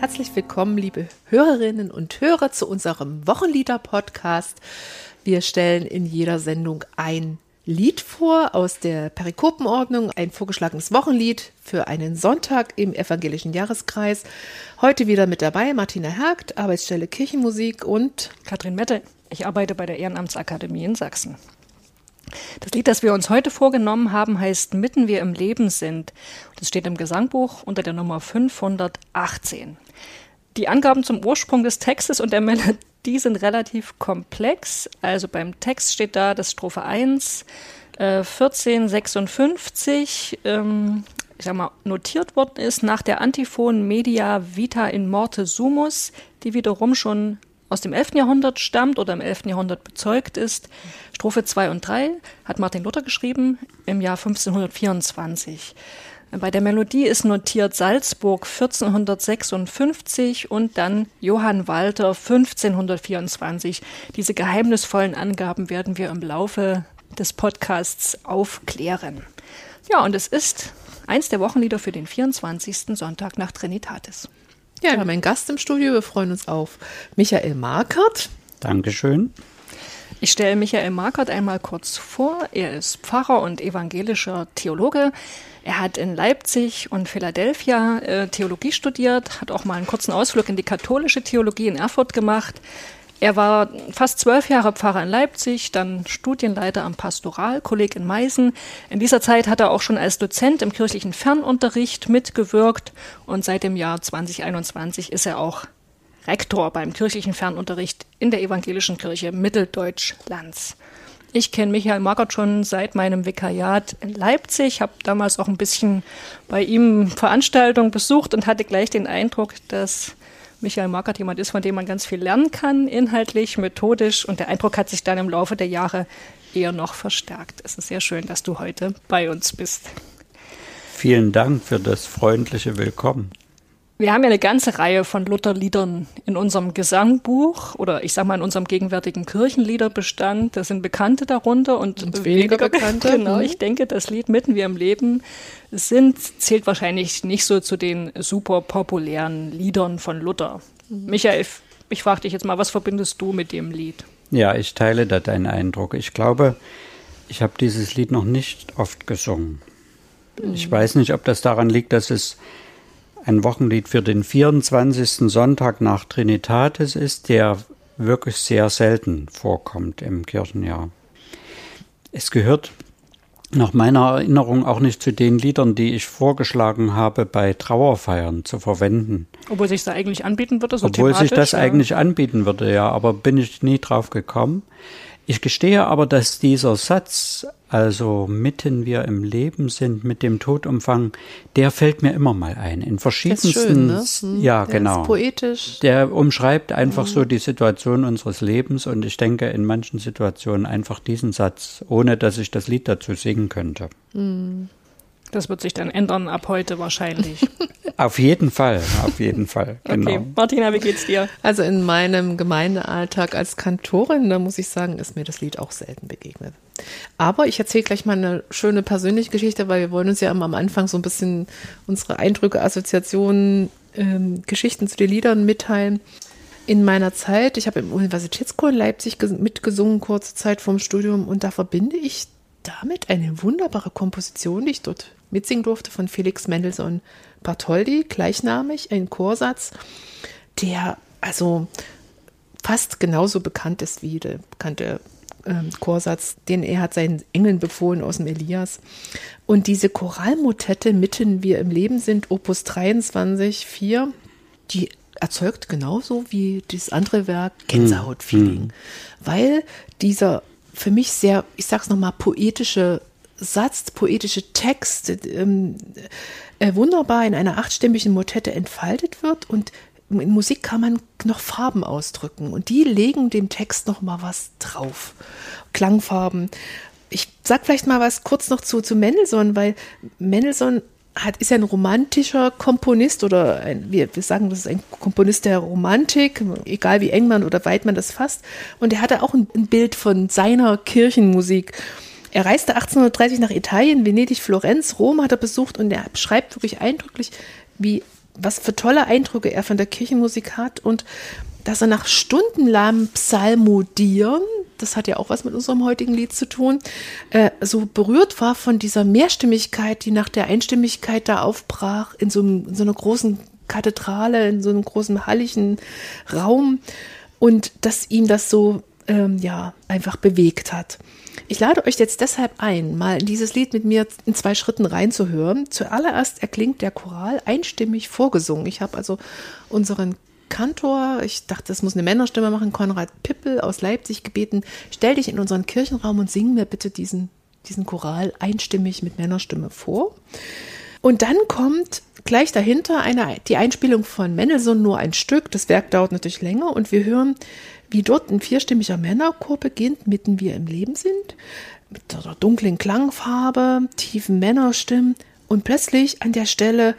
Herzlich willkommen, liebe Hörerinnen und Hörer, zu unserem Wochenlieder-Podcast. Wir stellen in jeder Sendung ein Lied vor aus der Perikopenordnung, ein vorgeschlagenes Wochenlied für einen Sonntag im evangelischen Jahreskreis. Heute wieder mit dabei Martina Hergt, Arbeitsstelle Kirchenmusik und Katrin Mette. Ich arbeite bei der Ehrenamtsakademie in Sachsen. Das Lied, das wir uns heute vorgenommen haben, heißt Mitten wir im Leben sind. Das steht im Gesangbuch unter der Nummer 518. Die Angaben zum Ursprung des Textes und der Melodie sind relativ komplex. Also beim Text steht da, dass Strophe 1 äh, 1456 ähm, ich sag mal, notiert worden ist nach der Antiphon Media Vita in Morte Sumus, die wiederum schon aus dem 11. Jahrhundert stammt oder im 11. Jahrhundert bezeugt ist. Strophe 2 und 3 hat Martin Luther geschrieben im Jahr 1524. Bei der Melodie ist notiert Salzburg 1456 und dann Johann Walter 1524. Diese geheimnisvollen Angaben werden wir im Laufe des Podcasts aufklären. Ja, und es ist eins der Wochenlieder für den 24. Sonntag nach Trinitatis. Ja, wir haben einen Gast im Studio. Wir freuen uns auf Michael Markert. Dankeschön. Ich stelle Michael Markert einmal kurz vor. Er ist Pfarrer und evangelischer Theologe. Er hat in Leipzig und Philadelphia äh, Theologie studiert, hat auch mal einen kurzen Ausflug in die katholische Theologie in Erfurt gemacht. Er war fast zwölf Jahre Pfarrer in Leipzig, dann Studienleiter am Pastoralkolleg in Meißen. In dieser Zeit hat er auch schon als Dozent im kirchlichen Fernunterricht mitgewirkt und seit dem Jahr 2021 ist er auch Rektor beim kirchlichen Fernunterricht in der evangelischen Kirche Mitteldeutschlands. Ich kenne Michael Markert schon seit meinem Vikariat in Leipzig, habe damals auch ein bisschen bei ihm Veranstaltungen besucht und hatte gleich den Eindruck, dass Michael Markert jemand ist, von dem man ganz viel lernen kann, inhaltlich, methodisch. Und der Eindruck hat sich dann im Laufe der Jahre eher noch verstärkt. Es ist sehr schön, dass du heute bei uns bist. Vielen Dank für das freundliche Willkommen. Wir haben ja eine ganze Reihe von Lutherliedern in unserem Gesangbuch oder ich sag mal in unserem gegenwärtigen Kirchenliederbestand. Da sind Bekannte darunter und, und weniger, weniger Bekannte. Genau, mhm. ich denke, das Lied Mitten wir im Leben sind, zählt wahrscheinlich nicht so zu den super populären Liedern von Luther. Mhm. Michael, ich frage dich jetzt mal, was verbindest du mit dem Lied? Ja, ich teile da deinen Eindruck. Ich glaube, ich habe dieses Lied noch nicht oft gesungen. Mhm. Ich weiß nicht, ob das daran liegt, dass es ein Wochenlied für den 24. Sonntag nach Trinitatis ist, der wirklich sehr selten vorkommt im Kirchenjahr. Es gehört nach meiner Erinnerung auch nicht zu den Liedern, die ich vorgeschlagen habe, bei Trauerfeiern zu verwenden. Obwohl sich das eigentlich anbieten würde, so Obwohl sich das ja. eigentlich anbieten würde, ja, aber bin ich nie drauf gekommen. Ich gestehe aber, dass dieser Satz also mitten wir im Leben sind mit dem Todumfang, der fällt mir immer mal ein. In verschiedensten, das ist schön, ne? Hm, ja der genau, ist poetisch. Der umschreibt einfach mhm. so die Situation unseres Lebens und ich denke in manchen Situationen einfach diesen Satz, ohne dass ich das Lied dazu singen könnte. Mhm. Das wird sich dann ändern ab heute wahrscheinlich. auf jeden Fall, auf jeden Fall. Genau. Okay, Martina, wie geht's dir? Also in meinem Gemeindealltag als Kantorin, da muss ich sagen, ist mir das Lied auch selten begegnet. Aber ich erzähle gleich mal eine schöne persönliche Geschichte, weil wir wollen uns ja am Anfang so ein bisschen unsere Eindrücke, Assoziationen, ähm, Geschichten zu den Liedern mitteilen. In meiner Zeit, ich habe im Universitätschor in Leipzig mitgesungen, kurze Zeit vorm Studium, und da verbinde ich damit eine wunderbare Komposition, die ich dort mitsingen durfte, von Felix Mendelssohn Bartholdy, gleichnamig, ein Chorsatz, der also fast genauso bekannt ist wie der bekannte ähm, Chorsatz, den er hat seinen Engeln befohlen aus dem Elias. Und diese Choralmotette Mitten wir im Leben sind, Opus 23, 4, die erzeugt genauso wie das andere Werk Gänsehautfeeling. Mhm. Weil dieser für mich sehr, ich sag's nochmal, poetische Satz, poetische Text ähm, äh, wunderbar in einer achtstimmigen Motette entfaltet wird und in Musik kann man noch Farben ausdrücken und die legen dem Text noch mal was drauf. Klangfarben. Ich sag vielleicht mal was kurz noch zu, zu Mendelssohn, weil Mendelssohn hat, ist ja ein romantischer Komponist oder ein, wir, wir sagen, das ist ein Komponist der Romantik, egal wie eng man oder weit man das fasst. Und er hatte auch ein, ein Bild von seiner Kirchenmusik. Er reiste 1830 nach Italien, Venedig, Florenz, Rom hat er besucht und er beschreibt wirklich eindrücklich, wie was für tolle Eindrücke er von der Kirchenmusik hat und dass er nach stundenlangem Psalmodieren, das hat ja auch was mit unserem heutigen Lied zu tun, äh, so berührt war von dieser Mehrstimmigkeit, die nach der Einstimmigkeit da aufbrach, in so, einem, in so einer großen Kathedrale, in so einem großen halligen Raum und dass ihm das so ähm, ja einfach bewegt hat. Ich lade euch jetzt deshalb ein, mal dieses Lied mit mir in zwei Schritten reinzuhören. Zuallererst erklingt der Choral einstimmig vorgesungen. Ich habe also unseren Kantor, ich dachte, das muss eine Männerstimme machen, Konrad Pippel aus Leipzig gebeten, stell dich in unseren Kirchenraum und sing mir bitte diesen, diesen Choral einstimmig mit Männerstimme vor. Und dann kommt gleich dahinter eine, die Einspielung von Mendelssohn nur ein Stück. Das Werk dauert natürlich länger und wir hören, wie dort ein vierstimmiger Männerchor beginnt, mitten wir im Leben sind, mit der dunklen Klangfarbe, tiefen Männerstimmen und plötzlich an der Stelle,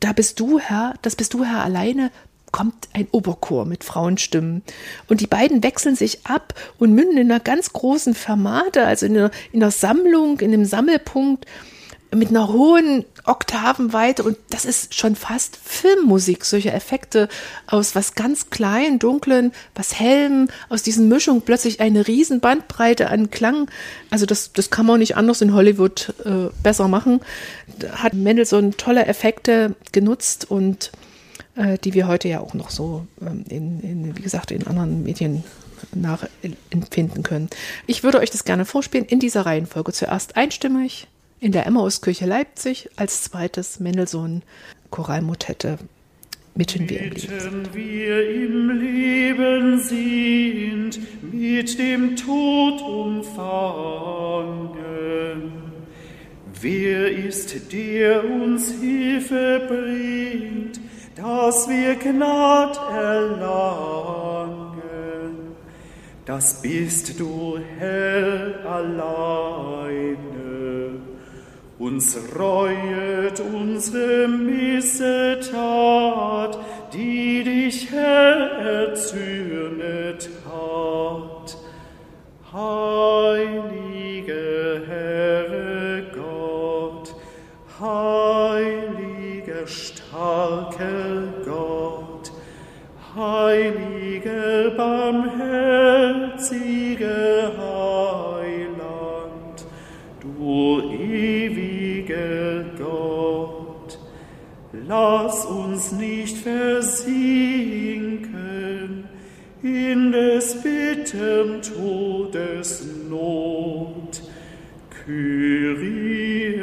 da bist du Herr, das bist du Herr alleine, kommt ein Oberchor mit Frauenstimmen. Und die beiden wechseln sich ab und münden in einer ganz großen Fermate, also in einer, in einer Sammlung, in einem Sammelpunkt mit einer hohen Oktavenweite und das ist schon fast Filmmusik, solche Effekte aus was ganz klein, dunklen, was hellem, aus diesen Mischungen plötzlich eine riesen Bandbreite an Klang. Also das, das kann man nicht anders in Hollywood äh, besser machen. Da hat Mendelssohn tolle Effekte genutzt und äh, die wir heute ja auch noch so ähm, in, in, wie gesagt, in anderen Medien nachempfinden können. Ich würde euch das gerne vorspielen in dieser Reihenfolge. Zuerst einstimmig, in der Emmauskirche Leipzig, als zweites Mendelssohn Choralmotette mitten wir im Leben. wir im Leben sind, mit dem Tod umfangen. Wer ist, der uns Hilfe bringt, dass wir Gnad erlangen? Das bist du, Herr, alleine uns reuet unsere Missetat, die dich, Herr, erzürnet hat. Heilige Herr Gott, heiliger, starker Gott, heiliger, barmherziger Heiland, du lass uns nicht versinken in des bittern Todes Not. Kyrie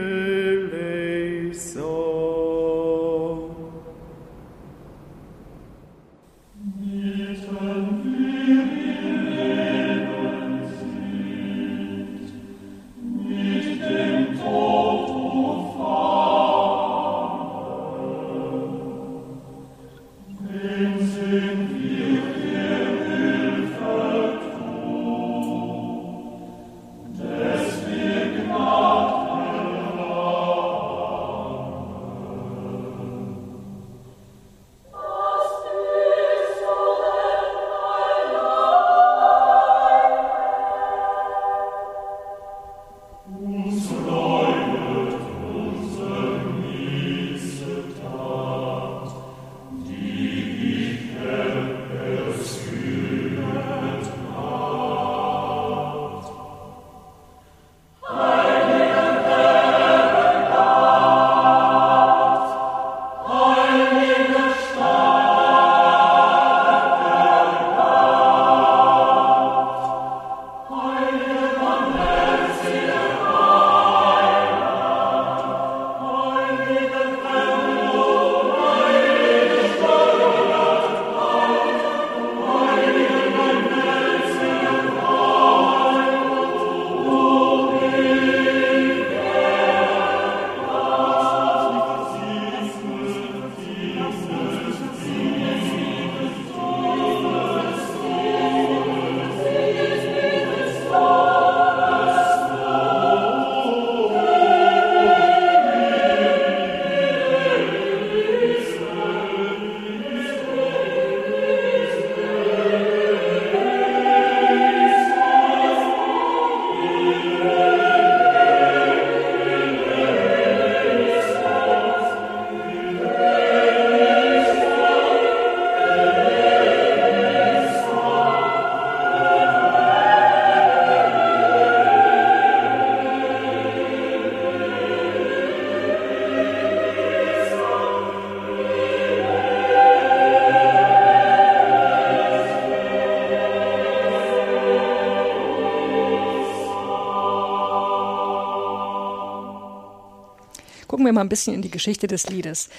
Gucken wir mal ein bisschen in die Geschichte des Liedes.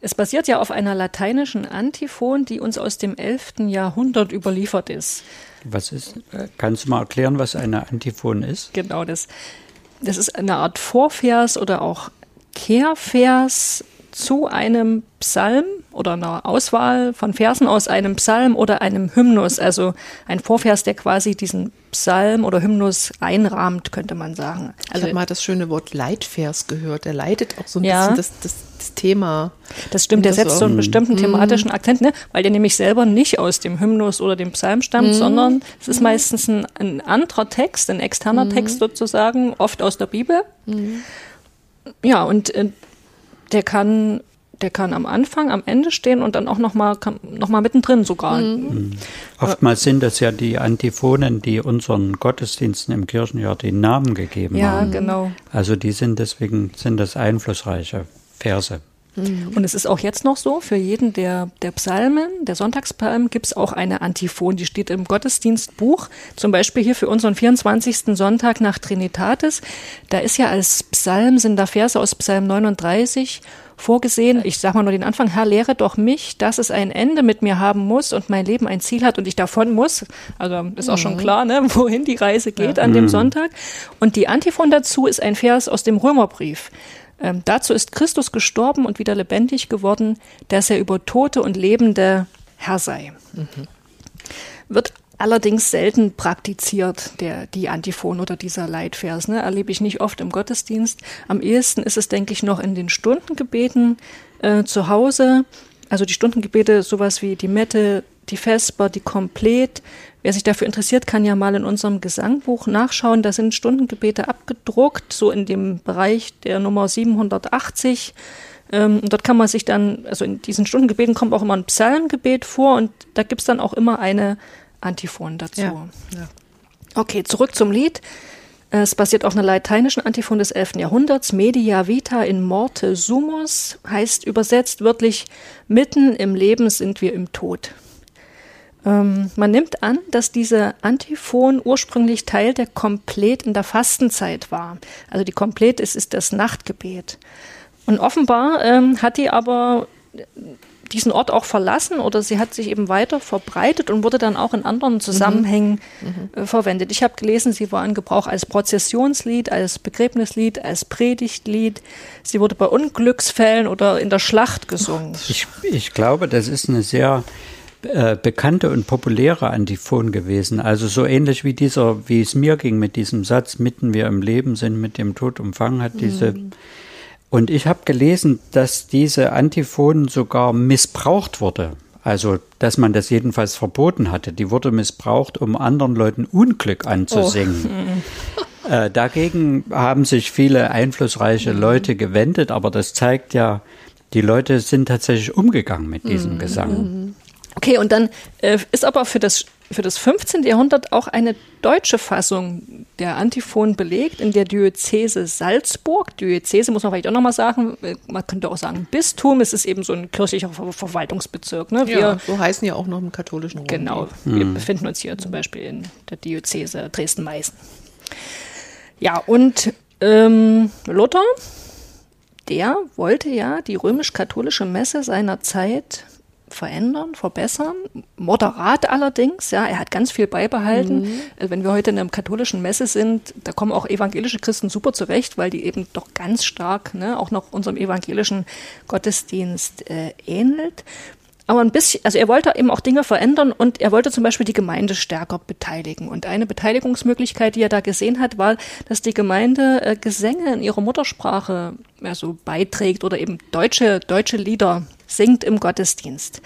Es basiert ja auf einer lateinischen Antiphon, die uns aus dem 11. Jahrhundert überliefert ist. Was ist, äh, kannst du mal erklären, was eine Antiphon ist? Genau, das, das ist eine Art Vorvers oder auch Kehrvers zu einem Psalm oder einer Auswahl von Versen aus einem Psalm oder einem Hymnus, also ein Vorvers, der quasi diesen Psalm oder Hymnus einrahmt, könnte man sagen. Also ich habe mal das schöne Wort Leitvers gehört. Der leitet auch so ein Ja. bisschen das, das, das Thema. Das stimmt, der setzt so einen bestimmten thematischen Akzent, ne? weil der nämlich selber nicht aus dem Hymnus oder dem Psalm stammt, sondern es ist meistens ein, ein anderer Text, ein externer Text sozusagen, oft aus der Bibel. Ja, und äh, der kann, der kann am Anfang, am Ende stehen und dann auch nochmal noch mal mittendrin sogar. Oftmals sind das ja die Antiphonen, die unseren Gottesdiensten im Kirchenjahr den Namen gegeben Ja, haben. genau. Also die sind deswegen sind das einflussreiche Verse. Und es ist auch jetzt noch so, für jeden der, der Psalmen, der Sonntagspsalmen, gibt es auch eine Antiphon, die steht im Gottesdienstbuch. Zum Beispiel hier für unseren 24. Sonntag nach Trinitatis. Da ist ja als Psalm, sind da Verse aus Psalm 39 vorgesehen. Ich sag mal nur den Anfang, Herr, lehre doch mich, dass es ein Ende mit mir haben muss und mein Leben ein Ziel hat und ich davon muss. Also ist auch schon klar, ne, wohin die Reise geht an dem Sonntag. Und die Antiphon dazu ist ein Vers aus dem Römerbrief. Ähm, dazu ist Christus gestorben und wieder lebendig geworden, dass er über Tote und Lebende Herr sei. Wird allerdings selten praktiziert, der, die Antiphon oder dieser Leitvers. Ne? Erlebe ich nicht oft im Gottesdienst. Am ehesten ist es, denke ich, noch in den Stundengebeten äh, zu Hause. Also die Stundengebete, sowas wie die Mette, die Vesper, die Komplett. Wer sich dafür interessiert, kann ja mal in unserem Gesangbuch nachschauen. Da sind Stundengebete abgedruckt, so in dem Bereich der Nummer 780. Ähm, dort kann man sich dann, also in diesen Stundengebeten kommt auch immer ein Psalmgebet vor und da gibt's dann auch immer eine Antiphon dazu. Ja, ja. Okay, zurück zum Lied. Es basiert auf einer lateinischen Antiphon des 11. Jahrhunderts. Media vita in morte sumus heißt übersetzt wörtlich, mitten im Leben sind wir im Tod. Ähm, man nimmt an, dass diese Antiphon ursprünglich Teil der Komplett in der Fastenzeit war. Also die Komplett ist, ist das Nachtgebet. Und offenbar ähm, hat die aber diesen Ort auch verlassen oder sie hat sich eben weiter verbreitet und wurde dann auch in anderen Zusammenhängen äh, verwendet. Ich habe gelesen, sie war in Gebrauch als Prozessionslied, als Begräbnislied, als Predigtlied. Sie wurde bei Unglücksfällen oder in der Schlacht gesungen. Ich, ich glaube, das ist eine sehr äh, bekannte und populäre Antiphon gewesen. Also so ähnlich wie dieser, wie es mir ging mit diesem Satz, mitten wir im Leben sind, mit dem Tod umfangen hat diese. Und ich habe gelesen, dass diese Antiphon sogar missbraucht wurde. Also, dass man das jedenfalls verboten hatte. Die wurde missbraucht, um anderen Leuten Unglück anzusingen. Äh, dagegen haben sich viele einflussreiche Leute gewendet, aber das zeigt ja, die Leute sind tatsächlich umgegangen mit diesem Gesang. Okay, und dann äh, ist aber für das, für das 15. Jahrhundert auch eine deutsche Fassung der Antiphon belegt in der Diözese Salzburg. Diözese muss man vielleicht auch nochmal sagen, äh, man könnte auch sagen Bistum, es ist eben so ein kirchlicher Ver Verwaltungsbezirk. Ne? Wir, Ja, so heißen ja auch noch im katholischen Rom. Genau, wir befinden uns hier zum Beispiel in der Diözese Dresden-Meißen. Ja, und ähm, Luther, der wollte ja die römisch-katholische Messe seiner Zeit verändern, verbessern, moderat allerdings, ja, er hat ganz viel beibehalten. Also Wenn wir heute in einer katholischen Messe sind, da kommen auch evangelische Christen super zurecht, weil die eben doch ganz stark ne, auch noch unserem evangelischen Gottesdienst äh, ähnelt. Aber ein bisschen, also er wollte eben auch Dinge verändern und er wollte zum Beispiel die Gemeinde stärker beteiligen. Und eine Beteiligungsmöglichkeit, die er da gesehen hat, war, dass die Gemeinde äh, Gesänge in ihrer Muttersprache also beiträgt oder eben deutsche, deutsche Lieder singt im Gottesdienst.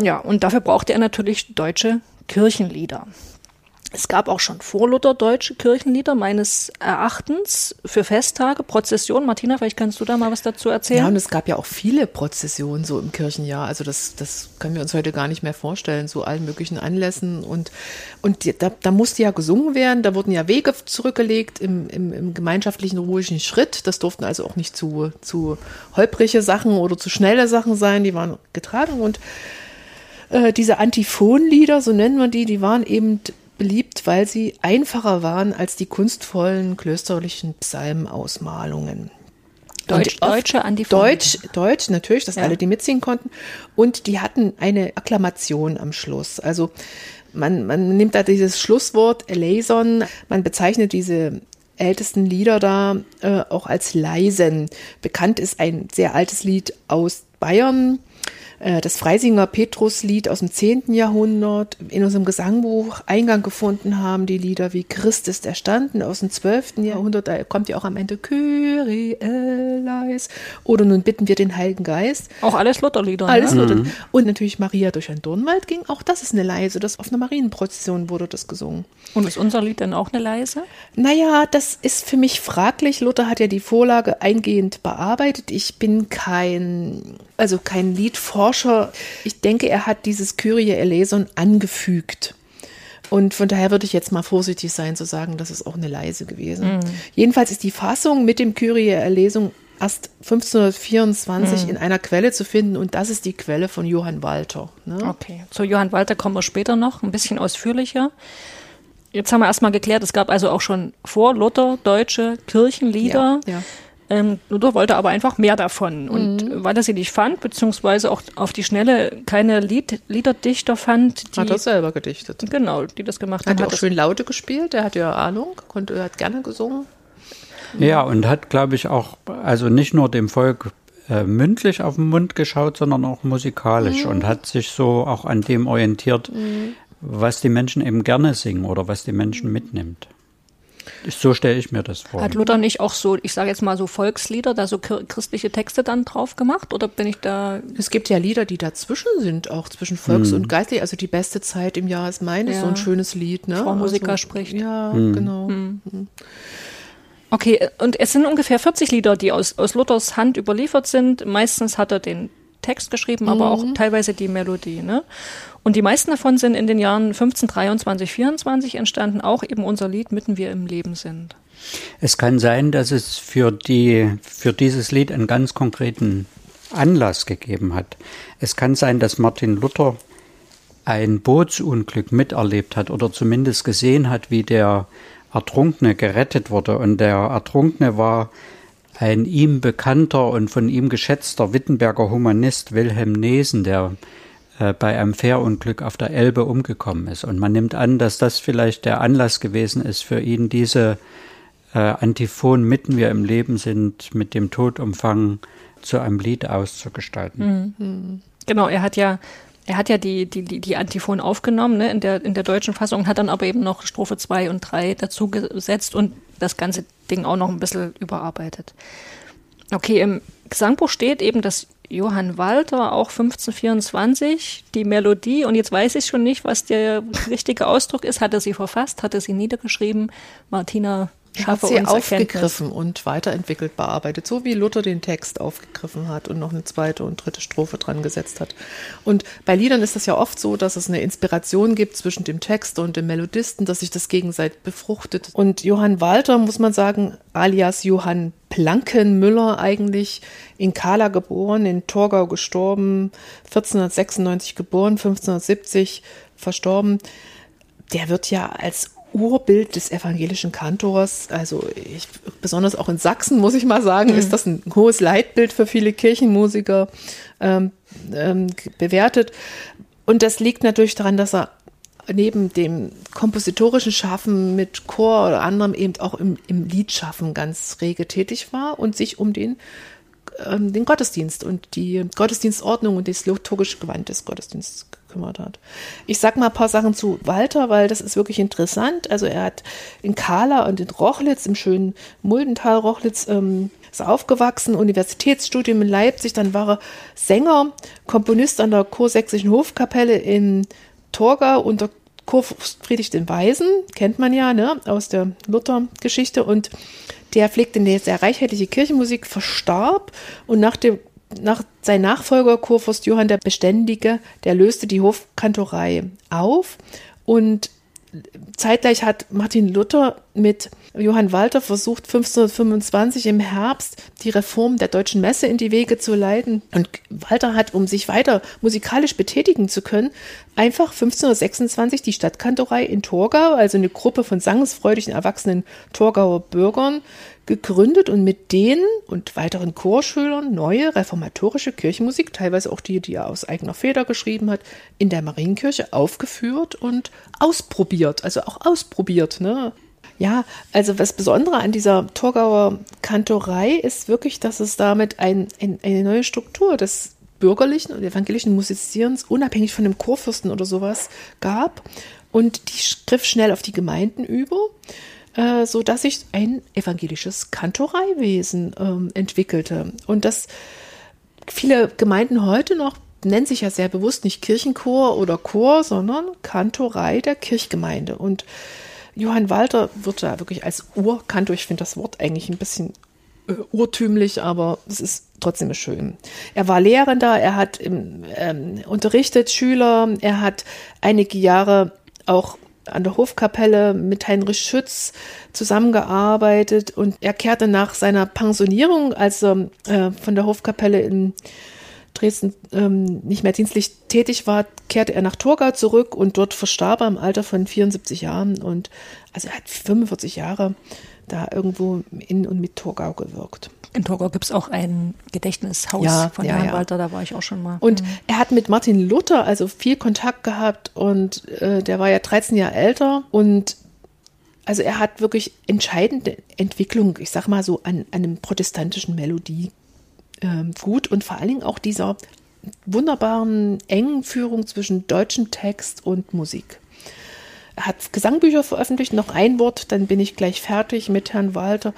Ja, und dafür brauchte er natürlich deutsche Kirchenlieder. Es gab auch schon vor Luther deutsche Kirchenlieder meines Erachtens für Festtage, Prozession. Martina, vielleicht kannst du da mal was dazu erzählen. Ja, und es gab ja auch viele Prozessionen so im Kirchenjahr. Also das, das können wir uns heute gar nicht mehr vorstellen, so allen möglichen Anlässen. Und, und die, da, da musste ja gesungen werden, da wurden ja Wege zurückgelegt im, im, im gemeinschaftlichen ruhigen Schritt. Das durften also auch nicht zu, zu holprige Sachen oder zu schnelle Sachen sein, die waren getragen. Und äh, diese Antiphonlieder, so nennen wir die, die waren eben beliebt, weil sie einfacher waren als die kunstvollen klösterlichen Psalmausmalungen. Deutsch, deutsche Antiphon. Deutsch, Deutsch, natürlich, dass Ja. alle die mitsingen konnten. Und die hatten eine Akklamation am Schluss. Also man, man nimmt da dieses Schlusswort Eleison, man bezeichnet diese ältesten Lieder da äh, auch als Leisen. Bekannt ist ein sehr altes Lied aus Bayern, das Freisinger Petruslied aus dem 10. Jahrhundert. In unserem Gesangbuch Eingang gefunden haben die Lieder wie Christ ist erstanden aus dem 12. Jahrhundert. Da kommt ja auch am Ende Kyrie eleis. Oder nun bitten wir den Heiligen Geist. Auch alles Lutherlieder. Alles ne? wurde. Und natürlich Maria durch ein Dornwald ging. Auch das ist eine Leise. Das auf einer Marienprozession wurde das gesungen. Und ist unser Lied dann auch eine leise? Naja, das ist für mich fraglich. Luther hat ja die Vorlage eingehend bearbeitet. Ich bin kein, also kein Liedforscher. Ich denke, er hat dieses Kyrie eleison angefügt. Und von daher würde ich jetzt mal vorsichtig sein zu sagen, das ist auch eine leise gewesen. Jedenfalls ist die Fassung mit dem Kyrie eleison erst 1524 in einer Quelle zu finden und das ist die Quelle von Johann Walter. Ne? Okay. Zu Johann Walter kommen wir später noch, ein bisschen ausführlicher. Jetzt haben wir erstmal geklärt, es gab also auch schon vor Luther deutsche Kirchenlieder. Ja, ja. Ähm, Luther wollte aber einfach mehr davon. Und Mhm. weil er sie nicht fand, beziehungsweise auch auf die Schnelle keine Lied, Liederdichter fand, die, Hat er selber gedichtet. genau, die das gemacht Hat haben. er Hat auch das- schön Laute gespielt, er hat ja Ahnung, konnte, er hat gerne gesungen. Ja, und hat, glaube ich, auch, also nicht nur dem Volk äh, mündlich auf den Mund geschaut, sondern auch musikalisch und hat sich so auch an dem orientiert, was die Menschen eben gerne singen oder was die Menschen mitnimmt. So stelle ich mir das vor. Hat Luther nicht auch so, ich sage jetzt mal so Volkslieder, da so christliche Texte dann drauf gemacht? Oder bin ich da Es gibt ja Lieder, die dazwischen sind, auch zwischen Volks- und Geistlich. Also die beste Zeit im Jahr ist meine, Ja. so ein schönes Lied. Ne? Frau Musiker also, spricht. Ja, genau. Okay, und es sind ungefähr 40 Lieder, die aus, aus Luthers Hand überliefert sind. Meistens hat er den Text geschrieben, aber auch teilweise die Melodie. Ne? Und die meisten davon sind in den Jahren 1523, 24 entstanden, auch eben unser Lied Mitten wir im Leben sind. Es kann sein, dass es für, die, für dieses Lied einen ganz konkreten Anlass gegeben hat. Es kann sein, dass Martin Luther ein Bootsunglück miterlebt hat oder zumindest gesehen hat, wie der Ertrunkene gerettet wurde. Und der Ertrunkene war ein ihm bekannter und von ihm geschätzter Wittenberger Humanist Wilhelm Nesen, der äh, bei einem Fährunglück auf der Elbe umgekommen ist. Und man nimmt an, dass das vielleicht der Anlass gewesen ist für ihn, diese äh, Antiphon mitten wir im Leben sind, mit dem Tod umfangen, zu einem Lied auszugestalten. Genau, er hat ja, er hat ja die, die, die, die Antiphon aufgenommen ne, in, der, in der deutschen Fassung hat dann aber eben noch Strophe 2 und 3 dazu gesetzt und das ganze Ding auch noch ein bisschen überarbeitet. Okay, im Gesangbuch steht eben, dass Johann Walter auch 1524 die Melodie, und jetzt weiß ich schon nicht, was der richtige Ausdruck ist, hatte sie verfasst, hatte sie niedergeschrieben. Martina Er hat sie uns Erkenntnis. aufgegriffen und weiterentwickelt, bearbeitet, so wie Luther den Text aufgegriffen hat und noch eine zweite und dritte Strophe dran gesetzt hat. Und bei Liedern ist das ja oft so, dass es eine Inspiration gibt zwischen dem Text und dem Melodisten, dass sich das gegenseitig befruchtet. Und Johann Walter, muss man sagen, alias Johann Plankenmüller eigentlich, in Kala geboren, in Torgau gestorben, 1496 geboren, 1570 verstorben der wird ja als Urbild des evangelischen Kantors, also ich, besonders auch in Sachsen, muss ich mal sagen, ist das ein hohes Leitbild für viele Kirchenmusiker ähm, ähm, bewertet. Und das liegt natürlich daran, dass er neben dem kompositorischen Schaffen mit Chor oder anderem eben auch im, im Liedschaffen ganz rege tätig war und sich um den ähm, den Gottesdienst und die Gottesdienstordnung und das liturgische Gewand des Gottesdienstes gekümmert hat. Ich sag mal ein paar Sachen zu Walter, weil das ist wirklich interessant. Also er hat in Kala und in Rochlitz, im schönen Muldental Rochlitz, ähm, ist aufgewachsen, Universitätsstudium in Leipzig, dann war er Sänger, Komponist an der Kursächsischen Hofkapelle in Torgau unter Kurfürst Friedrich den Weisen, kennt man ja, ne, aus der Luther-Geschichte und der pflegte eine sehr reichhaltige Kirchenmusik, verstarb und nach dem nach sein Nachfolger Kurfürst Johann der Beständige, der löste die Hofkantorei auf und zeitgleich hat Martin Luther mit Johann Walter versucht, 1525 im Herbst die Reform der deutschen Messe in die Wege zu leiten. Und Walter hat, um sich weiter musikalisch betätigen zu können, einfach 1526 die Stadtkantorei in Torgau, also eine Gruppe von sangesfreudigen, erwachsenen Torgauer Bürgern, gegründet und mit denen und weiteren Chorschülern neue reformatorische Kirchenmusik, teilweise auch die, die er aus eigener Feder geschrieben hat, in der Marienkirche aufgeführt und ausprobiert, also auch ausprobiert. Ne? Ja, also das Besondere an dieser Torgauer Kantorei ist wirklich, dass es damit ein, ein, eine neue Struktur des bürgerlichen und evangelischen Musizierens, unabhängig von dem Chorfürsten oder sowas, gab. Und die griff schnell auf die Gemeinden über, äh, so dass sich ein evangelisches Kantoreiwesen äh, entwickelte. Und das viele Gemeinden heute noch nennen sich ja sehr bewusst nicht Kirchenchor oder Chor, sondern Kantorei der Kirchgemeinde. Und Johann Walter wird da wirklich als Urkantor, ich finde das Wort eigentlich ein bisschen äh, urtümlich, aber es ist trotzdem schön. Er war Lehrender, er hat ähm, unterrichtet Schüler, er hat einige Jahre auch an der Hofkapelle mit Heinrich Schütz zusammengearbeitet und er kehrte nach seiner Pensionierung, als er äh, von der Hofkapelle in Dresden ähm, nicht mehr dienstlich tätig war, kehrte er nach Torgau zurück und dort verstarb er im Alter von 74 Jahren und also er hat 45 Jahre da irgendwo in und mit Torgau gewirkt. In Torgau gibt es auch ein Gedächtnishaus ja, von ja, ja. Walter, da war ich auch schon mal. Und mhm. er hat mit Martin Luther also viel Kontakt gehabt und äh, der war ja 13 Jahre älter und also er hat wirklich entscheidende Entwicklung, ich sag mal so, an, an einem protestantischen Melodie äh, gut und vor allen Dingen auch dieser wunderbaren engen Führung zwischen deutschem Text und Musik. Er hat Gesangbücher veröffentlicht, noch ein Wort, dann bin ich gleich fertig mit Herrn Walter.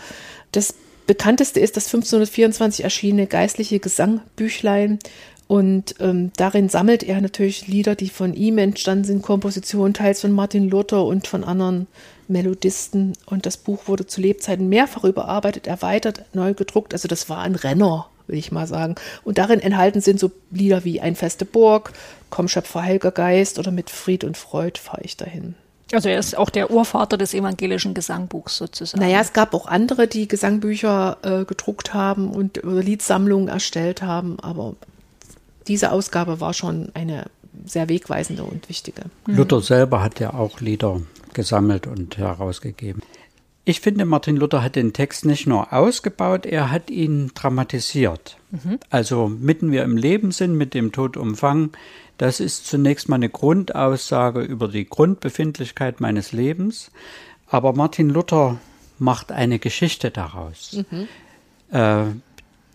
Das bekannteste ist das 1524 erschienene geistliche Gesangbüchlein. Und ähm, darin sammelt er natürlich Lieder, die von ihm entstanden sind, Kompositionen, teils von Martin Luther und von anderen Melodisten. Und das Buch wurde zu Lebzeiten mehrfach überarbeitet, erweitert, neu gedruckt. Also das war ein Renner, will ich mal sagen. Und darin enthalten sind so Lieder wie Ein feste Burg, Komm Schöpfer Heiliger Geist oder Mit Fried und Freud fahre ich dahin. Also er ist auch der Urvater des evangelischen Gesangbuchs sozusagen. Naja, es gab auch andere, die Gesangbücher äh, gedruckt haben und Liedsammlungen erstellt haben, aber diese Ausgabe war schon eine sehr wegweisende und wichtige. Mhm. Luther selber hat ja auch Lieder gesammelt und herausgegeben. Ich finde, Martin Luther hat den Text nicht nur ausgebaut, er hat ihn dramatisiert. Mhm. Also mitten wir im Leben sind, mit dem Tod umfangen, das ist zunächst mal eine Grundaussage über die Grundbefindlichkeit meines Lebens. Aber Martin Luther macht eine Geschichte daraus. Mhm. Äh,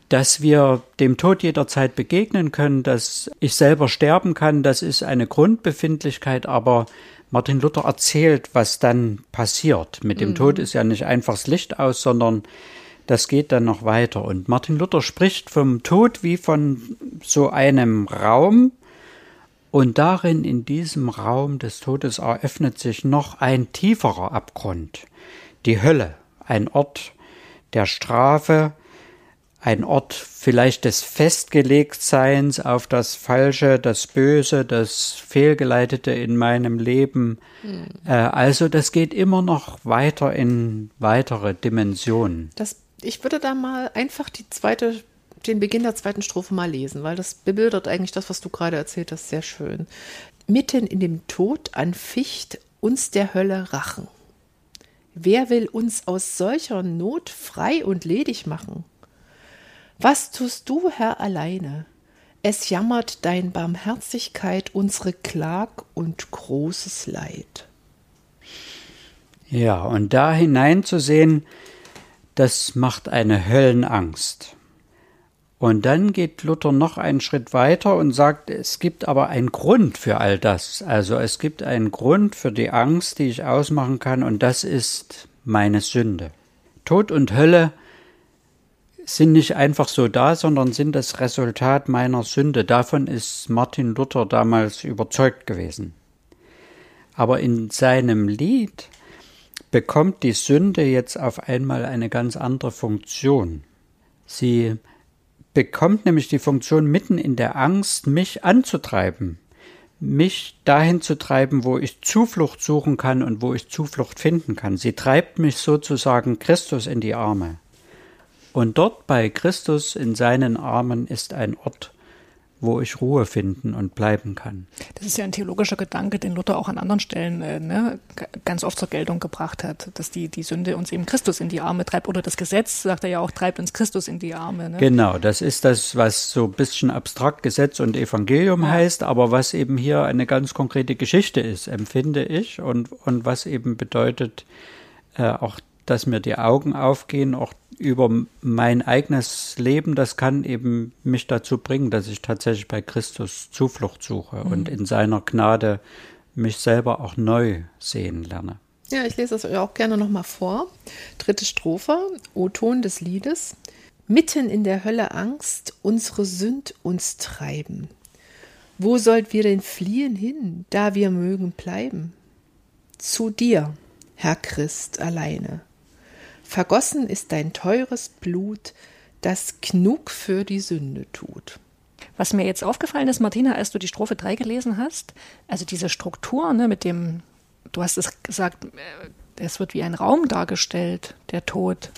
dass wir dem Tod jederzeit begegnen können, dass ich selber sterben kann, das ist eine Grundbefindlichkeit, aber Martin Luther erzählt, was dann passiert. Mit dem mhm. Tod ist ja nicht einfach das Licht aus, sondern das geht dann noch weiter. Und Martin Luther spricht vom Tod wie von so einem Raum, und darin in diesem Raum des Todes eröffnet sich noch ein tieferer Abgrund, die Hölle, ein Ort der Strafe, ein Ort vielleicht des Festgelegtseins auf das Falsche, das Böse, das Fehlgeleitete in meinem Leben. Mhm. Äh, also das geht immer noch weiter in weitere Dimensionen. Das, ich würde da mal einfach die zweite den Beginn der zweiten Strophe mal lesen, weil das bebildert eigentlich das, was du gerade erzählt hast, sehr schön. Mitten in dem Tod anficht uns der Hölle Rachen. Wer will uns aus solcher Not frei und ledig machen? Was tust du, Herr, alleine? Es jammert dein Barmherzigkeit unsere Klag und großes Leid. Ja, und da hineinzusehen, das macht eine Höllenangst. Und dann geht Luther noch einen Schritt weiter und sagt, es gibt aber einen Grund für all das. Also es gibt einen Grund für die Angst, die ich ausmachen kann, und das ist meine Sünde. Tod und Hölle sind nicht einfach so da, sondern sind das Resultat meiner Sünde. Davon ist Martin Luther damals überzeugt gewesen. Aber in seinem Lied bekommt die Sünde jetzt auf einmal eine ganz andere Funktion. Sie bekommt nämlich die Funktion mitten in der Angst, mich anzutreiben, mich dahin zu treiben, wo ich Zuflucht suchen kann und wo ich Zuflucht finden kann. Sie treibt mich sozusagen Christus in die Arme. Und dort bei Christus in seinen Armen ist ein Ort, wo ich Ruhe finden und bleiben kann. Das ist ja ein theologischer Gedanke, den Luther auch an anderen Stellen äh, ne, ganz oft zur Geltung gebracht hat, dass die, die Sünde uns eben Christus in die Arme treibt. Oder das Gesetz, sagt er ja auch, treibt uns Christus in die Arme. Ne? Genau, das ist das, was so ein bisschen abstrakt Gesetz und Evangelium ja. heißt, aber was eben hier eine ganz konkrete Geschichte ist, empfinde ich, und, und was eben bedeutet, äh, auch dass mir die Augen aufgehen, auch über mein eigenes Leben, das kann eben mich dazu bringen, dass ich tatsächlich bei Christus Zuflucht suche mhm. und in seiner Gnade mich selber auch neu sehen lerne. Ja, ich lese das euch auch gerne nochmal vor. Dritte Strophe, O-Ton des Liedes. Mitten in der Hölle Angst, unsere Sünd uns treiben. Wo sollt wir denn fliehen hin, da wir mögen bleiben? Zu dir, Herr Christ, alleine. Vergossen ist dein teures Blut, das genug für die Sünde tut. Was mir jetzt aufgefallen ist, Martina, als du die Strophe 3 gelesen hast, also diese Struktur ne, mit dem, du hast es gesagt, äh, es wird wie ein Raum dargestellt, der Tod.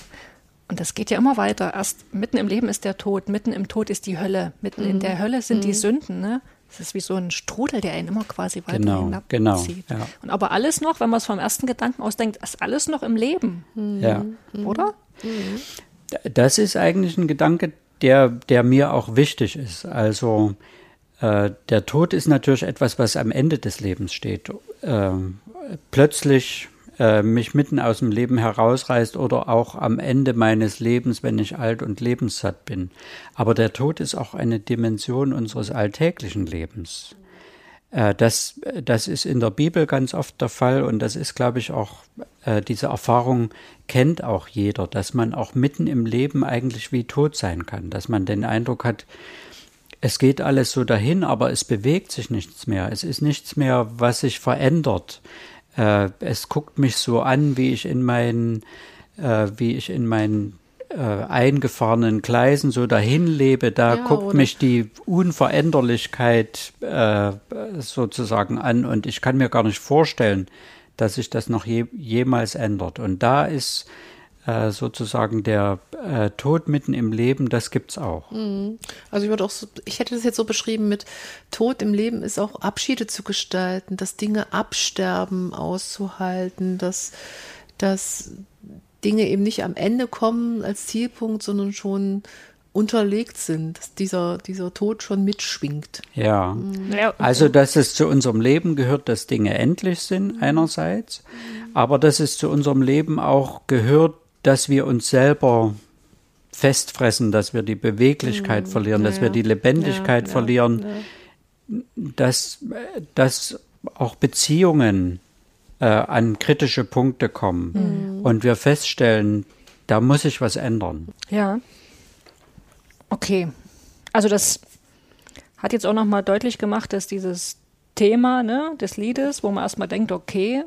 Und das geht ja immer weiter. Erst mitten im Leben ist der Tod, mitten im Tod ist die Hölle, mitten mhm. in der Hölle sind mhm. die Sünden. Ne? Es ist wie so ein Strudel, der einen immer quasi weiter genau, hinabzieht. Genau, ja. Und aber alles noch, wenn man es vom ersten Gedanken ausdenkt, ist alles noch im Leben. Mhm. Ja. Oder? Mhm. Das ist eigentlich ein Gedanke, der, der mir auch wichtig ist. Also äh, der Tod ist natürlich etwas, was am Ende des Lebens steht. Äh, plötzlich äh, mich mitten aus dem Leben herausreißt oder auch am Ende meines Lebens, wenn ich alt und lebenssatt bin. Aber der Tod ist auch eine Dimension unseres alltäglichen Lebens. Äh, das, das ist in der Bibel ganz oft der Fall und das ist, glaube ich, auch, äh, diese Erfahrung kennt auch jeder, dass man auch mitten im Leben eigentlich wie tot sein kann, dass man den Eindruck hat, es geht alles so dahin, aber es bewegt sich nichts mehr. Es ist nichts mehr, was sich verändert. Äh, es guckt mich so an, wie ich in meinen, äh, wie ich in meinen äh, eingefahrenen Gleisen so dahin lebe. Da ja, guckt oder? mich die Unveränderlichkeit äh, sozusagen an und ich kann mir gar nicht vorstellen, dass sich das noch je, jemals ändert. Und da ist äh, sozusagen der äh, Tod mitten im Leben, das gibt's auch. Mhm. Also ich würde auch so, ich hätte das jetzt so beschrieben mit Tod im Leben ist auch Abschiede zu gestalten, dass Dinge absterben, auszuhalten, dass, dass Dinge eben nicht am Ende kommen als Zielpunkt, sondern schon unterlegt sind, dass dieser, dieser Tod schon mitschwingt. Ja. Mhm. Also, dass es zu unserem Leben gehört, dass Dinge endlich sind, einerseits, aber dass es zu unserem Leben auch gehört, dass wir uns selber festfressen, dass wir die Beweglichkeit mhm. verlieren, dass ja, wir die Lebendigkeit ja, verlieren, ja, dass, dass auch Beziehungen äh, an kritische Punkte kommen mhm. und wir feststellen, da muss sich was ändern. Ja. Okay. Also das hat jetzt auch nochmal deutlich gemacht, dass dieses Thema ne, des Liedes, wo man erstmal denkt, okay,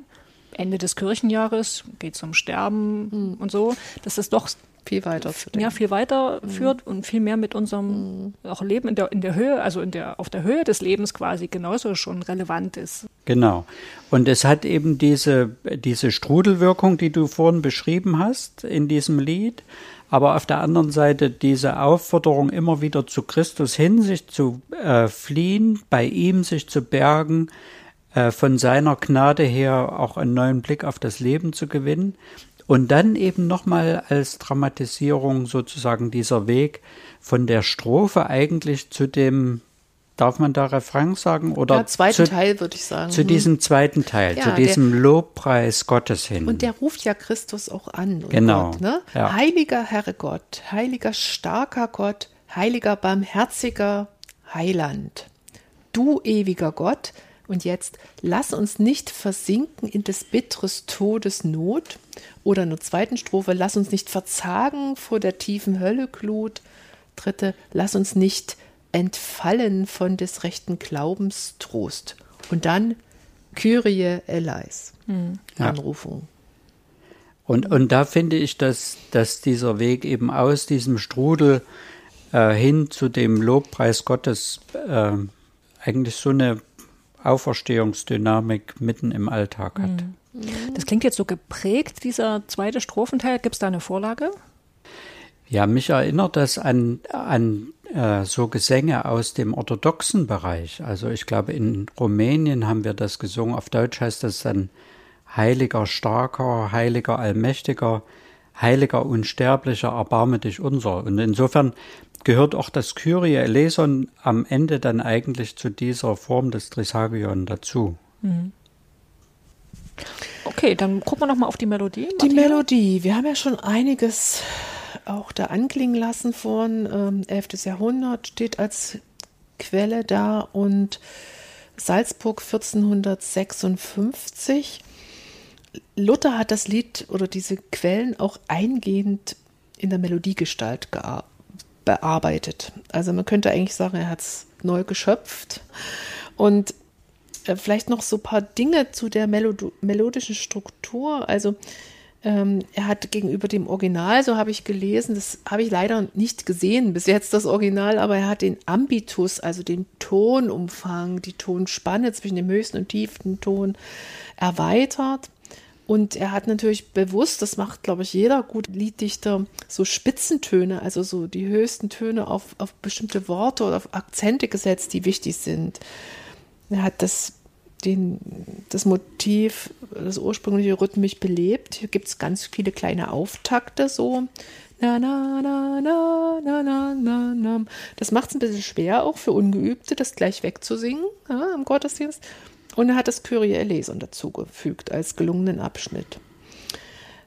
Ende des Kirchenjahres geht es um Sterben mhm. und so, dass es doch viel weiter ja viel weiter mhm. führt und viel mehr mit unserem mhm. auch Leben in der in der Höhe also in der auf der Höhe des Lebens quasi genauso schon relevant ist genau und es hat eben diese diese Strudelwirkung die du vorhin beschrieben hast in diesem Lied aber auf der anderen Seite diese Aufforderung immer wieder zu Christus hin sich zu äh, fliehen bei ihm sich zu bergen äh, von seiner Gnade her auch einen neuen Blick auf das Leben zu gewinnen. Und dann eben nochmal als Dramatisierung sozusagen dieser Weg von der Strophe eigentlich zu dem, darf man da Refrain sagen? Oder ja, zweiten zu, Teil würde ich sagen. Zu diesem zweiten Teil, ja, zu diesem der, Lobpreis Gottes hin. Und der ruft ja Christus auch an. Genau. Gott, ne? ja. Heiliger Herr Gott, heiliger starker Gott, heiliger barmherziger Heiland. Du ewiger Gott, und jetzt lass uns nicht versinken in des bitteres Todes Not. Oder in der zweiten Strophe, lass uns nicht verzagen vor der tiefen Hölleklut. Dritte, lass uns nicht entfallen von des rechten Glaubens Trost. Und dann Kyrie eleis, mhm. Anrufung. Und, und da finde ich, dass, dass dieser Weg eben aus diesem Strudel äh, hin zu dem Lobpreis Gottes äh, eigentlich so eine Auferstehungsdynamik mitten im Alltag hat. Mhm. Das klingt jetzt so geprägt, dieser zweite Strophenteil. Gibt es da eine Vorlage? Ja, mich erinnert das an, an äh, so Gesänge aus dem orthodoxen Bereich. Also ich glaube, in Rumänien haben wir das gesungen. Auf Deutsch heißt das dann Heiliger, starker, heiliger, allmächtiger, heiliger, unsterblicher, erbarme dich unser. Und insofern gehört auch das Kyrie eleison am Ende dann eigentlich zu dieser Form des Trisagion dazu. Mhm. Okay, dann gucken wir noch mal auf die Melodie. Martina. Die Melodie. Wir haben ja schon einiges auch da anklingen lassen von ähm, 11. Jahrhundert, steht als Quelle da und Salzburg 1456. Luther hat das Lied oder diese Quellen auch eingehend in der Melodiegestalt bearbeitet. Also man könnte eigentlich sagen, er hat es neu geschöpft. Und äh, vielleicht noch so ein paar Dinge zu der Melod melodischen Struktur. Also ähm, er hat gegenüber dem Original, so habe ich gelesen, das habe ich leider nicht gesehen bis jetzt das Original, aber er hat den Ambitus, also den Tonumfang, die Tonspanne zwischen dem höchsten und tiefsten Ton erweitert. Und er hat natürlich bewusst, das macht, glaube ich, jeder gute Lieddichter, so Spitzentöne, also so die höchsten Töne auf, auf bestimmte Worte oder auf Akzente gesetzt, die wichtig sind. Er hat das den, das Motiv, das ursprüngliche rhythmisch belebt. Hier gibt es ganz viele kleine Auftakte, so. Na, na, na, na, na, na, na, na. Das macht es ein bisschen schwer auch für Ungeübte, das gleich wegzusingen ja, im Gottesdienst. Und er hat das Kyrie eleison dazugefügt als gelungenen Abschnitt.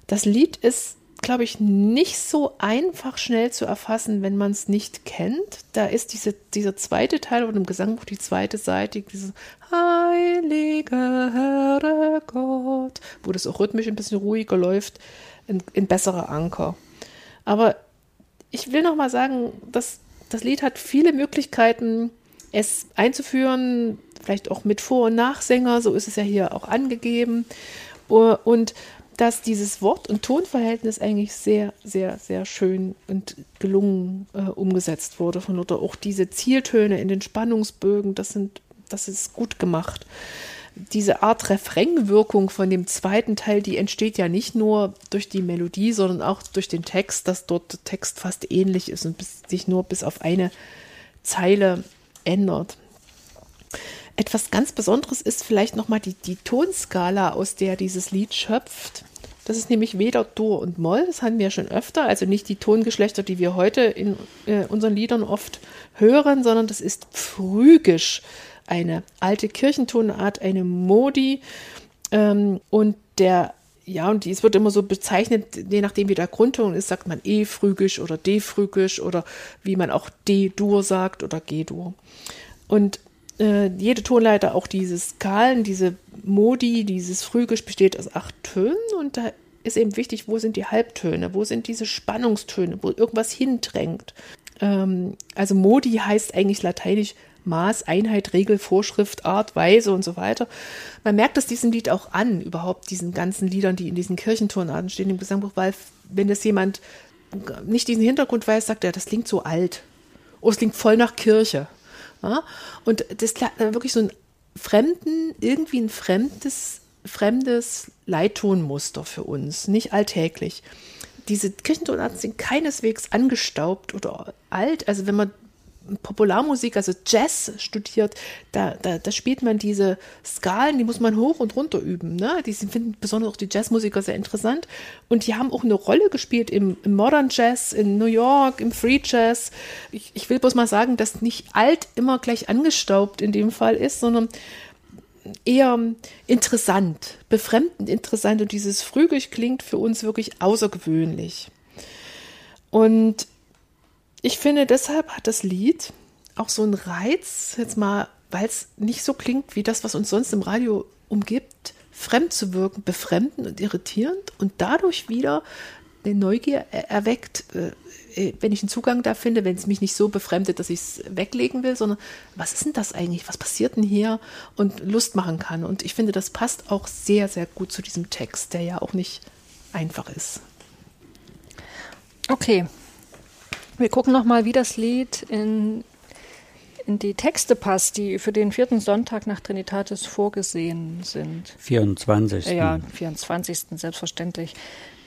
Das Lied ist glaube ich, nicht so einfach schnell zu erfassen, wenn man es nicht kennt. Da ist diese, dieser zweite Teil von dem Gesangbuch, die zweite Seite, dieses Heilige Herr Gott, wo das auch rhythmisch ein bisschen ruhiger läuft, ein, ein besserer Anker. Aber ich will noch mal sagen, dass das Lied hat viele Möglichkeiten, es einzuführen, vielleicht auch mit Vor- und Nachsänger, so ist es ja hier auch angegeben. Und dass dieses Wort- und Tonverhältnis eigentlich sehr, sehr, sehr schön und gelungen äh, umgesetzt wurde von Luther. Auch diese Zieltöne in den Spannungsbögen, das sind, das ist gut gemacht. Diese Art Refrainwirkung von dem zweiten Teil, die entsteht ja nicht nur durch die Melodie, sondern auch durch den Text, dass dort der Text fast ähnlich ist und bis, sich nur bis auf eine Zeile ändert. Etwas ganz Besonderes ist vielleicht nochmal die, die Tonskala, aus der dieses Lied schöpft. Das ist nämlich weder Dur und Moll, das hatten wir schon öfter, also nicht die Tongeschlechter, die wir heute in äh, unseren Liedern oft hören, sondern das ist Phrygisch, eine alte Kirchentonart, eine Modi. Ähm, und der, ja, und es wird immer so bezeichnet, je nachdem wie der Grundton ist, sagt man E-Phrygisch oder D-Phrygisch oder wie man auch D-Dur sagt oder G-Dur. Und äh, jede Tonleiter, auch diese Skalen, diese Modi, dieses Phrygisch besteht aus acht Tönen und da ist eben wichtig, wo sind die Halbtöne, wo sind diese Spannungstöne, wo irgendwas hindrängt. Ähm, also Modi heißt eigentlich lateinisch Maß, Einheit, Regel, Vorschrift, Art, Weise und so weiter. Man merkt es diesem Lied auch an, überhaupt diesen ganzen Liedern, die in diesen Kirchentonarten stehen im Gesangbuch, weil wenn das jemand nicht diesen Hintergrund weiß, sagt er, das klingt so alt. Oh, es klingt voll nach Kirche. Ja? Und das wirklich so ein fremden, irgendwie ein fremdes, fremdes Leittonmuster für uns, nicht alltäglich. Diese Kirchentonarten sind keineswegs angestaubt oder alt. Also wenn man Popularmusik, also Jazz studiert, da, da, da spielt man diese Skalen, die muss man hoch und runter üben. Ne? Die finden besonders auch die Jazzmusiker sehr interessant. Und die haben auch eine Rolle gespielt im, im Modern Jazz, in New York, im Free Jazz. Ich, ich will bloß mal sagen, dass nicht alt immer gleich angestaubt in dem Fall ist, sondern eher interessant, befremdend interessant. Und dieses Frühig klingt für uns wirklich außergewöhnlich. Und ich finde, deshalb hat das Lied auch so einen Reiz, jetzt mal, weil es nicht so klingt wie das, was uns sonst im Radio umgibt, fremd zu wirken, befremdend und irritierend und dadurch wieder eine Neugier erweckt, äh, äh, wenn ich einen Zugang da finde, wenn es mich nicht so befremdet, dass ich es weglegen will, sondern was ist denn das eigentlich? Was passiert denn hier? Und Lust machen kann. Und ich finde, das passt auch sehr, sehr gut zu diesem Text, der ja auch nicht einfach ist. Okay, wir gucken nochmal, wie das Lied in, in die Texte passt, die für den vierten Sonntag nach Trinitatis vorgesehen sind. 24. Ja, 24. selbstverständlich.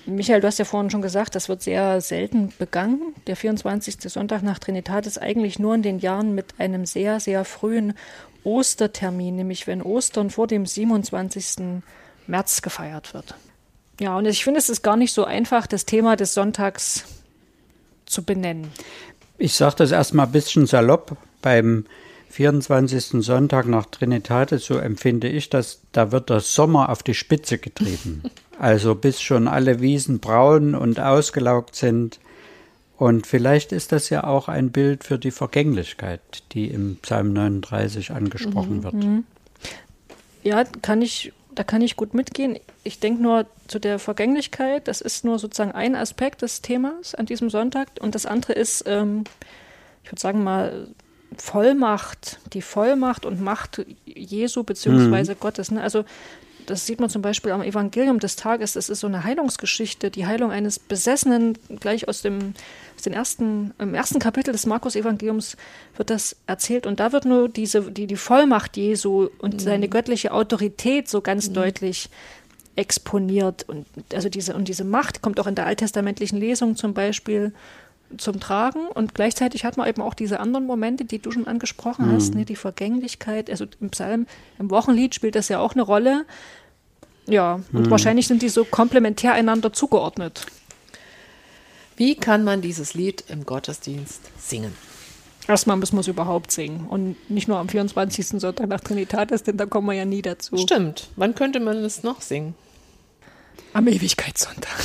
Michael, du hast ja vorhin schon gesagt, das wird sehr selten begangen. Der 24. Sonntag nach Trinitatis ist eigentlich nur in den Jahren mit einem sehr, sehr frühen Ostertermin, nämlich wenn Ostern vor dem 27. März gefeiert wird. Ja, und ich finde, es ist gar nicht so einfach, das Thema des Sonntags zu benennen. Ich sage das erstmal ein bisschen salopp. Beim 24. Sonntag nach Trinitatis, so empfinde ich das, da wird der Sommer auf die Spitze getrieben. Also bis schon alle Wiesen braun und ausgelaugt sind. Und vielleicht ist das ja auch ein Bild für die Vergänglichkeit, die im Psalm 39 angesprochen mhm. wird. Mhm. Ja, kann ich, da kann ich gut mitgehen. Ich denke nur zu der Vergänglichkeit, das ist nur sozusagen ein Aspekt des Themas an diesem Sonntag. Und das andere ist, ähm, ich würde sagen mal, Vollmacht, die Vollmacht und Macht Jesu beziehungsweise mhm. Gottes. Ne? Also das sieht man zum Beispiel am Evangelium des Tages. Das ist so eine Heilungsgeschichte, die Heilung eines Besessenen. Gleich aus dem, aus den ersten, im ersten Kapitel des Markus-Evangeliums wird das erzählt. Und da wird nur diese, die, die Vollmacht Jesu und mhm. seine göttliche Autorität so ganz mhm. deutlich exponiert. Und also diese, und diese Macht kommt auch in der alttestamentlichen Lesung zum Beispiel zum Tragen und gleichzeitig hat man eben auch diese anderen Momente, die du schon angesprochen mhm. hast, ne, die Vergänglichkeit. Also im Psalm, im Wochenlied spielt das ja auch eine Rolle. Ja, und mhm. wahrscheinlich sind die so komplementär einander zugeordnet. Wie kann man dieses Lied im Gottesdienst singen? Erstmal müssen wir es überhaupt singen und nicht nur am 24. Sonntag nach Trinitatis, denn da kommen wir ja nie dazu. Stimmt. Wann könnte man es noch singen? Am Ewigkeitssonntag.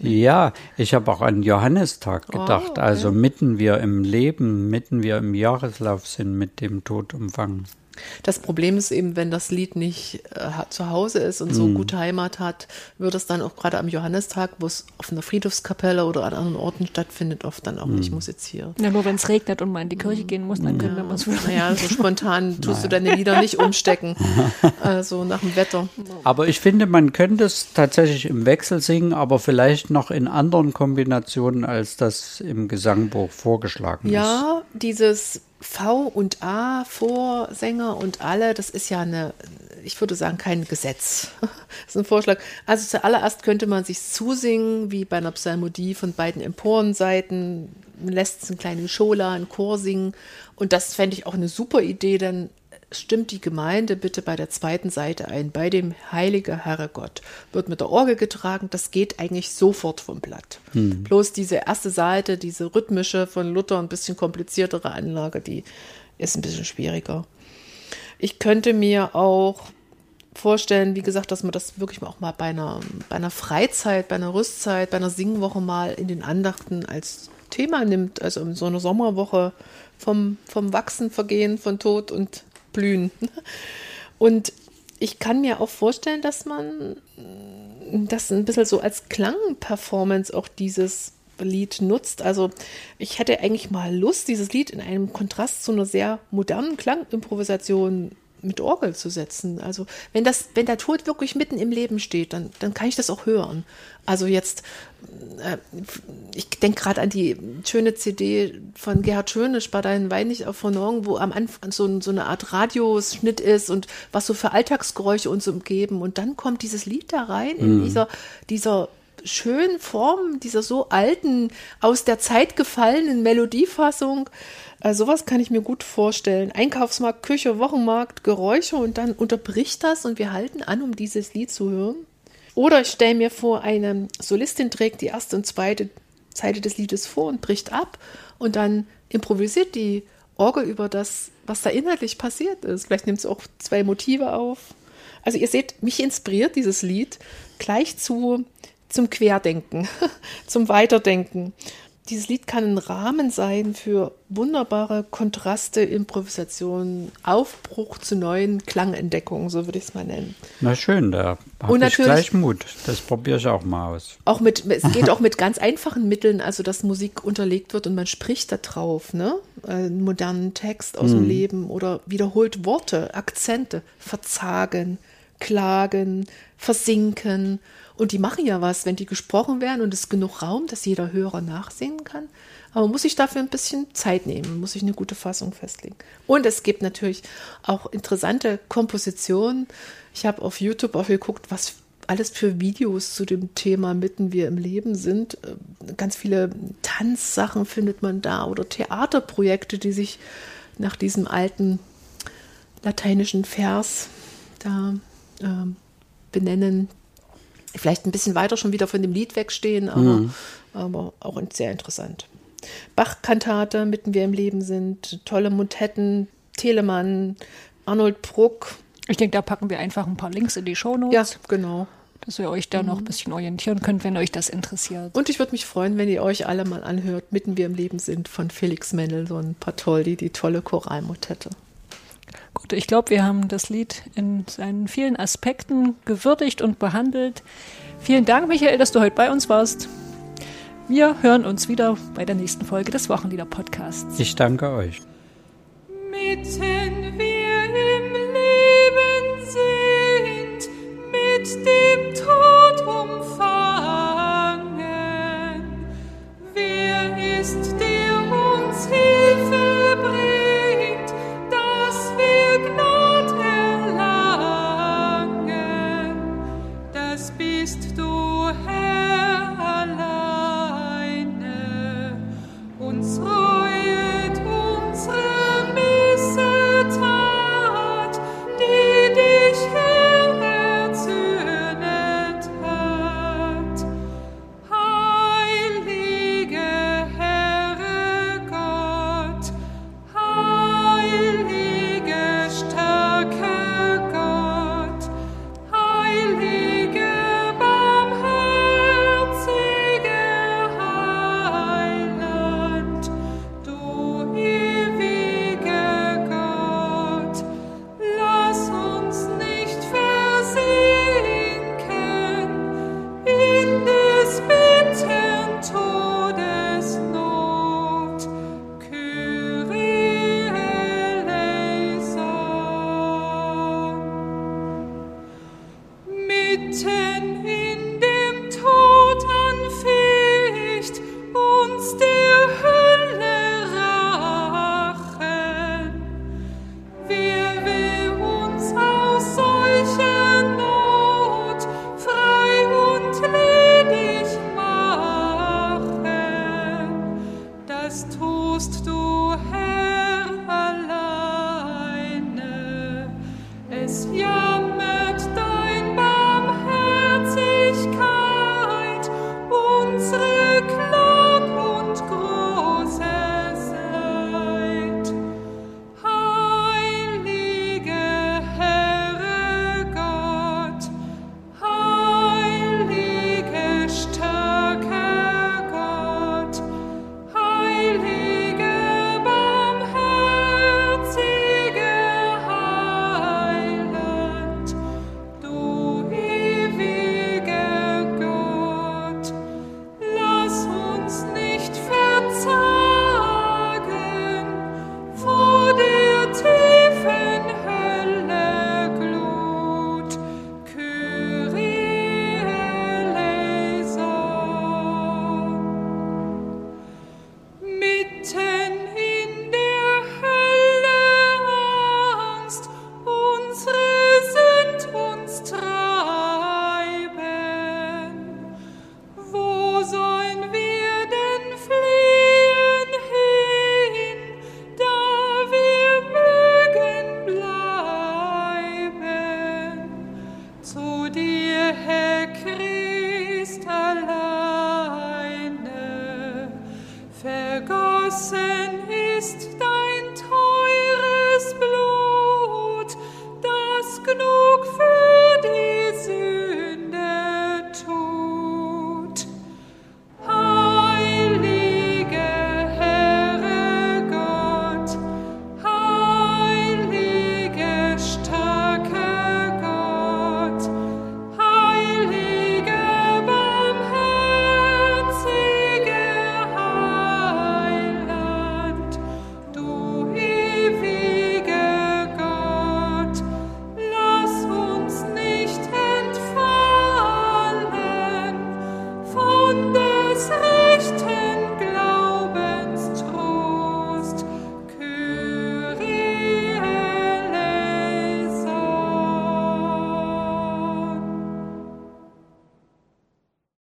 Ja, ich habe auch an Johannistag oh, gedacht. Oh, okay. Also mitten wir im Leben, mitten wir im Jahreslauf sind mit dem Tod umfangen. Das Problem ist eben, wenn das Lied nicht äh, zu Hause ist und so mm. gute Heimat hat, wird es dann auch gerade am Johannistag, wo es auf einer Friedhofskapelle oder an anderen Orten stattfindet, oft dann auch mm. nicht musiziert. Ja, nur wenn es regnet und man in die Kirche gehen muss, dann ja. können wir es Naja, so spontan tust du deine Lieder nicht umstecken, also nach dem Wetter. Aber ich finde, man könnte es tatsächlich im Wechsel singen, aber vielleicht noch in anderen Kombinationen, als das im Gesangbuch vorgeschlagen ja, ist. Ja, dieses V und A Vorsänger und alle, das ist ja eine, ich würde sagen, kein Gesetz. Das ist ein Vorschlag. Also zuallererst könnte man sich zusingen, wie bei einer Psalmodie von beiden Emporenseiten, man lässt einen kleinen Schola, einen Chor singen. Und das fände ich auch eine super Idee, denn stimmt die Gemeinde bitte bei der zweiten Seite ein. Bei dem Heilige Herre Gott wird mit der Orgel getragen. Das geht eigentlich sofort vom Blatt. Hm. Bloß diese erste Seite, diese rhythmische von Luther, ein bisschen kompliziertere Anlage, die ist ein bisschen schwieriger. Ich könnte mir auch vorstellen, wie gesagt, dass man das wirklich auch mal bei einer, bei einer Freizeit, bei einer Rüstzeit, bei einer Singwoche mal in den Andachten als Thema nimmt. Also in so einer Sommerwoche vom, vom Wachsen, Vergehen, von Tod und blühen. Und ich kann mir auch vorstellen, dass man das ein bisschen so als Klangperformance auch dieses Lied nutzt. Also ich hätte eigentlich mal Lust, dieses Lied in einem Kontrast zu einer sehr modernen Klangimprovisation mit Orgel zu setzen. Also wenn das, wenn der Tod wirklich mitten im Leben steht, dann, dann kann ich das auch hören. Also jetzt, äh, ich denke gerade an die schöne CD von Gerhard Schönisch bei deinen Wein nicht auf Vernorgen, wo am Anfang so, so eine Art Radioschnitt ist und was so für Alltagsgeräusche uns umgeben. Und dann kommt dieses Lied da rein in mhm. dieser, dieser schönen Form, dieser so alten, aus der Zeit gefallenen Melodiefassung. Also sowas kann ich mir gut vorstellen. Einkaufsmarkt, Küche, Wochenmarkt, Geräusche und dann unterbricht das und wir halten an, um dieses Lied zu hören. Oder ich stelle mir vor, eine Solistin trägt die erste und zweite Seite des Liedes vor und bricht ab und dann improvisiert die Orgel über das, was da inhaltlich passiert ist. Vielleicht nimmt sie auch zwei Motive auf. Also ihr seht, mich inspiriert dieses Lied gleich zu, zum Querdenken, zum Weiterdenken dieses Lied kann ein Rahmen sein für wunderbare Kontraste, Improvisationen, Aufbruch zu neuen Klangentdeckungen, so würde ich es mal nennen. Na schön, da habe ich gleich Mut. Das probiere ich auch mal aus. Auch mit, es geht auch mit ganz einfachen Mitteln, also dass Musik unterlegt wird und man spricht da drauf, ne? Einen modernen Text aus hm. dem Leben oder wiederholt Worte, Akzente, verzagen, klagen, versinken und die machen ja was, wenn die gesprochen werden und es ist genug Raum, dass jeder Hörer nachsehen kann. Aber muss sich dafür ein bisschen Zeit nehmen, muss sich eine gute Fassung festlegen. Und es gibt natürlich auch interessante Kompositionen. Ich habe auf YouTube auch geguckt, was alles für Videos zu dem Thema mitten wir im Leben sind. Äh, ganz viele Tanzsachen findet man da oder Theaterprojekte, die sich nach diesem alten lateinischen Vers da äh, benennen. Vielleicht ein bisschen weiter schon wieder von dem Lied wegstehen, aber, mhm. aber auch sehr interessant. Bach-Kantate, mitten wir im Leben sind, tolle Motetten, Telemann, Arnold Bruck. Ich denke, da packen wir einfach ein paar Links in die Shownotes. Ja, genau dass ihr euch da noch ein bisschen orientieren könnt, wenn euch das interessiert. Und ich würde mich freuen, wenn ihr euch alle mal anhört, mitten wir im Leben sind von Felix Mendelssohn, Patoldi, die tolle Choralmotette. Gut, ich glaube, wir haben das Lied in seinen vielen Aspekten gewürdigt und behandelt. Vielen Dank, Michael, dass du heute bei uns warst. Wir hören uns wieder bei der nächsten Folge des Wochenlieder-Podcasts. Ich danke euch. Mitten wir im Leben sind, mit dem Tod umfangen.